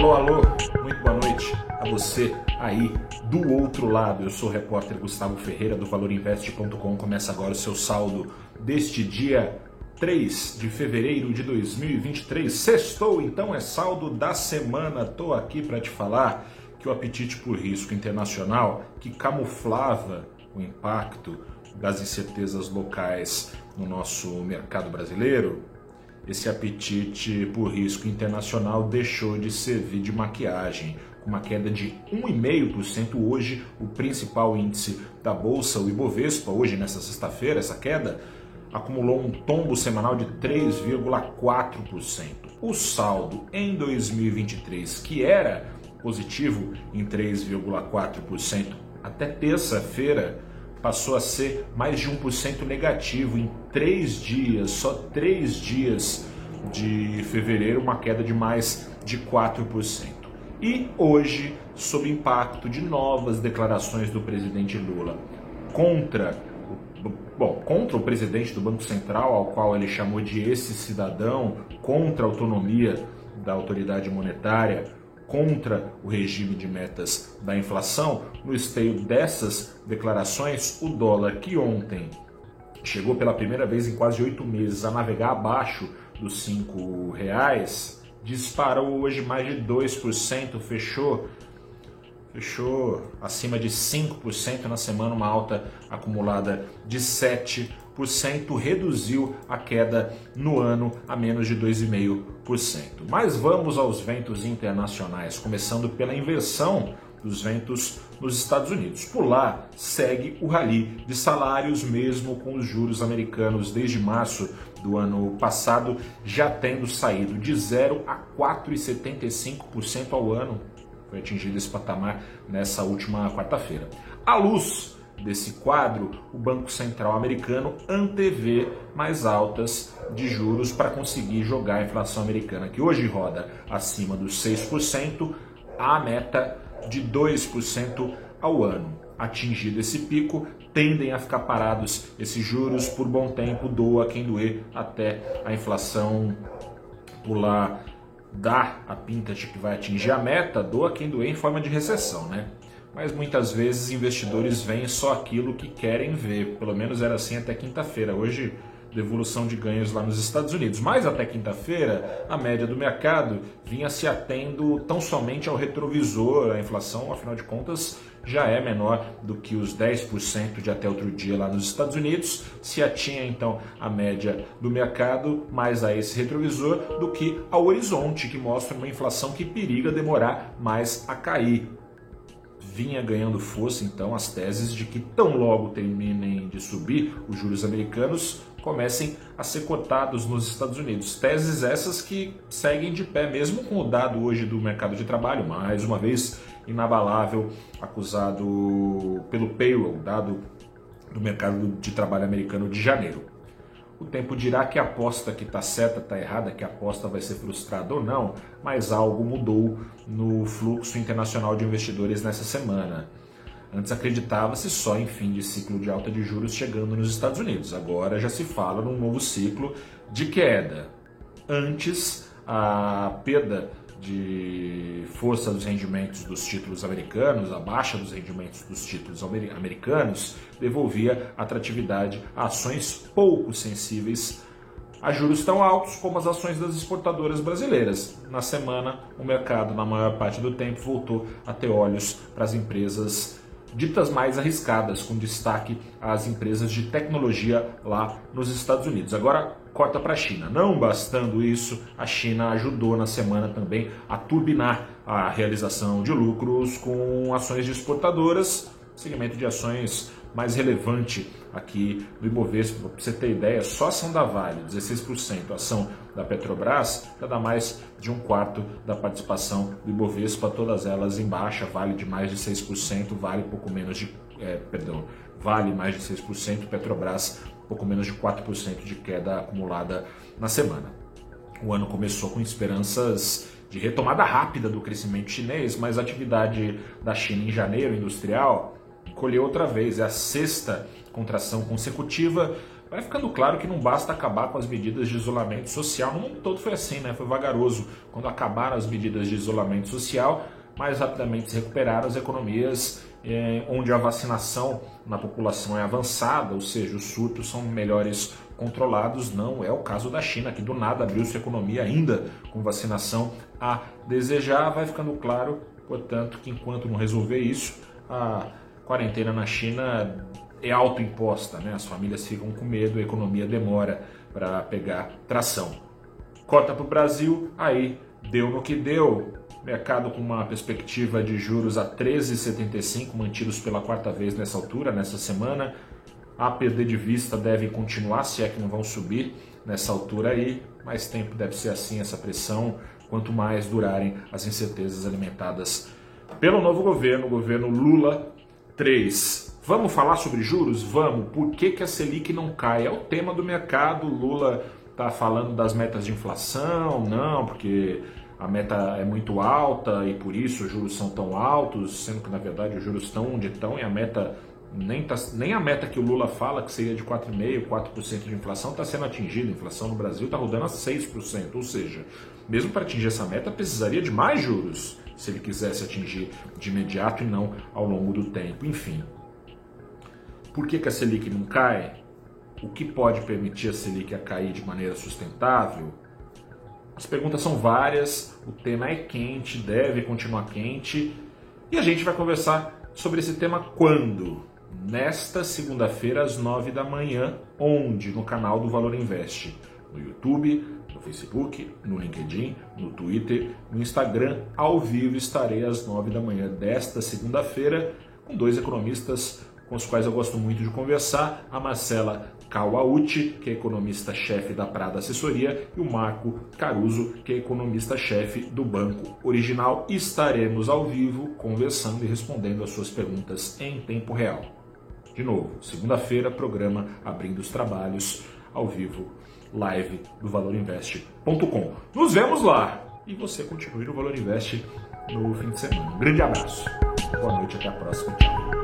Alô, alô, muito boa noite a você aí do outro lado. Eu sou o repórter Gustavo Ferreira do ValorInvest.com. Começa agora o seu saldo deste dia 3 de fevereiro de 2023. Sextou, então é saldo da semana. Tô aqui para te falar que o apetite por risco internacional que camuflava o impacto das incertezas locais no nosso mercado brasileiro esse apetite por risco internacional deixou de servir de maquiagem. Com uma queda de 1,5% hoje, o principal índice da bolsa, o Ibovespa, hoje nessa sexta-feira, essa queda acumulou um tombo semanal de 3,4%. O saldo em 2023, que era positivo em 3,4% até terça-feira, passou a ser mais de 1% negativo em três dias, só três dias de fevereiro, uma queda de mais de 4%. E hoje, sob impacto de novas declarações do presidente Lula contra bom, contra o presidente do Banco Central, ao qual ele chamou de esse cidadão, contra a autonomia da autoridade monetária, contra o regime de metas da inflação, no esteio dessas declarações, o dólar que ontem chegou pela primeira vez em quase oito meses a navegar abaixo dos cinco reais, disparou hoje mais de 2%, fechou fechou acima de 5% na semana, uma alta acumulada de 7%, reduziu a queda no ano a menos de 2,5%. Mas vamos aos ventos internacionais, começando pela inversão dos ventos nos Estados Unidos. Por lá segue o rally de salários, mesmo com os juros americanos desde março do ano passado já tendo saído de 0 a 4,75% ao ano foi atingido esse patamar nessa última quarta-feira. À luz desse quadro, o Banco Central americano antevê mais altas de juros para conseguir jogar a inflação americana, que hoje roda acima dos 6%, à meta de 2% ao ano. Atingido esse pico, tendem a ficar parados esses juros por bom tempo, doa quem doer, até a inflação pular dá a pinta de que vai atingir a meta, doa quem doer em forma de recessão, né? Mas muitas vezes investidores veem só aquilo que querem ver, pelo menos era assim até quinta-feira. Hoje, devolução de ganhos lá nos Estados Unidos. Mas até quinta-feira, a média do mercado vinha se atendo tão somente ao retrovisor, a inflação, afinal de contas, já é menor do que os 10% de até outro dia lá nos Estados Unidos, se atinha então a média do mercado mais a esse retrovisor do que ao horizonte, que mostra uma inflação que periga demorar mais a cair. Vinha ganhando força então as teses de que tão logo terminem de subir os juros americanos, comecem a ser cotados nos Estados Unidos. Teses essas que seguem de pé, mesmo com o dado hoje do mercado de trabalho, mais uma vez inabalável, acusado pelo payroll, dado do mercado de trabalho americano de janeiro. O tempo dirá que a aposta que está certa está errada, que a aposta vai ser frustrada ou não, mas algo mudou no fluxo internacional de investidores nessa semana. Antes acreditava-se só em fim de ciclo de alta de juros chegando nos Estados Unidos. Agora já se fala num novo ciclo de queda. Antes, a perda de força dos rendimentos dos títulos americanos, a baixa dos rendimentos dos títulos americanos, devolvia atratividade a ações pouco sensíveis a juros tão altos como as ações das exportadoras brasileiras. Na semana, o mercado, na maior parte do tempo, voltou a ter olhos para as empresas ditas mais arriscadas, com destaque às empresas de tecnologia lá nos Estados Unidos. Agora corta para a China. Não bastando isso, a China ajudou na semana também a turbinar a realização de lucros com ações de exportadoras, segmento de ações mais relevante aqui do Ibovespa. Para você ter ideia, só a ação da Vale, 16%, a ação da Petrobras, nada mais de um quarto da participação do Ibovespa, todas elas em baixa, Vale de mais de 6%, Vale pouco menos de, é, perdão, Vale mais de 6%, Petrobras pouco menos de 4% de queda acumulada na semana. O ano começou com esperanças de retomada rápida do crescimento chinês, mas a atividade da China em janeiro industrial colheu outra vez, é a sexta contração consecutiva, vai ficando claro que não basta acabar com as medidas de isolamento social. No mundo todo foi assim, né? Foi vagaroso. Quando acabaram as medidas de isolamento social, mais rapidamente se recuperaram as economias eh, onde a vacinação na população é avançada, ou seja, os surtos são melhores controlados. Não é o caso da China, que do nada abriu sua economia ainda com vacinação a desejar. Vai ficando claro, portanto, que enquanto não resolver isso, a quarentena na China é autoimposta, né? As famílias ficam com medo, a economia demora para pegar tração. Corta para o Brasil, aí deu no que deu. Mercado com uma perspectiva de juros a 13,75 mantidos pela quarta vez nessa altura, nessa semana. A perder de vista deve continuar, se é que não vão subir nessa altura aí. Mais tempo deve ser assim essa pressão, quanto mais durarem as incertezas alimentadas pelo novo governo, o governo Lula 3. Vamos falar sobre juros? Vamos. Por que, que a Selic não cai? É o tema do mercado. Lula está falando das metas de inflação, não, porque a meta é muito alta e por isso os juros são tão altos, sendo que na verdade os juros estão onde estão e a meta nem, tá, nem a meta que o Lula fala, que seria de 4,5%, 4% de inflação, está sendo atingida. A inflação no Brasil está rodando a 6%. Ou seja, mesmo para atingir essa meta, precisaria de mais juros se ele quisesse atingir de imediato e não ao longo do tempo. Enfim, por que, que a Selic não cai? O que pode permitir a Selic a cair de maneira sustentável? As perguntas são várias, o tema é quente, deve continuar quente, e a gente vai conversar sobre esse tema quando? Nesta segunda-feira, às nove da manhã, onde? No canal do Valor Investe. No YouTube, no Facebook, no LinkedIn, no Twitter, no Instagram, ao vivo estarei às nove da manhã desta segunda-feira com dois economistas com os quais eu gosto muito de conversar, a Marcela Kawauchi, que é economista-chefe da Prada Assessoria, e o Marco Caruso, que é economista-chefe do Banco Original. Estaremos ao vivo conversando e respondendo as suas perguntas em tempo real. De novo, segunda-feira, programa Abrindo os Trabalhos, ao vivo, live do valorinvest.com. Nos vemos lá! E você continue no Valor Invest no fim de semana. Um grande abraço. Boa noite, até a próxima. Tchau.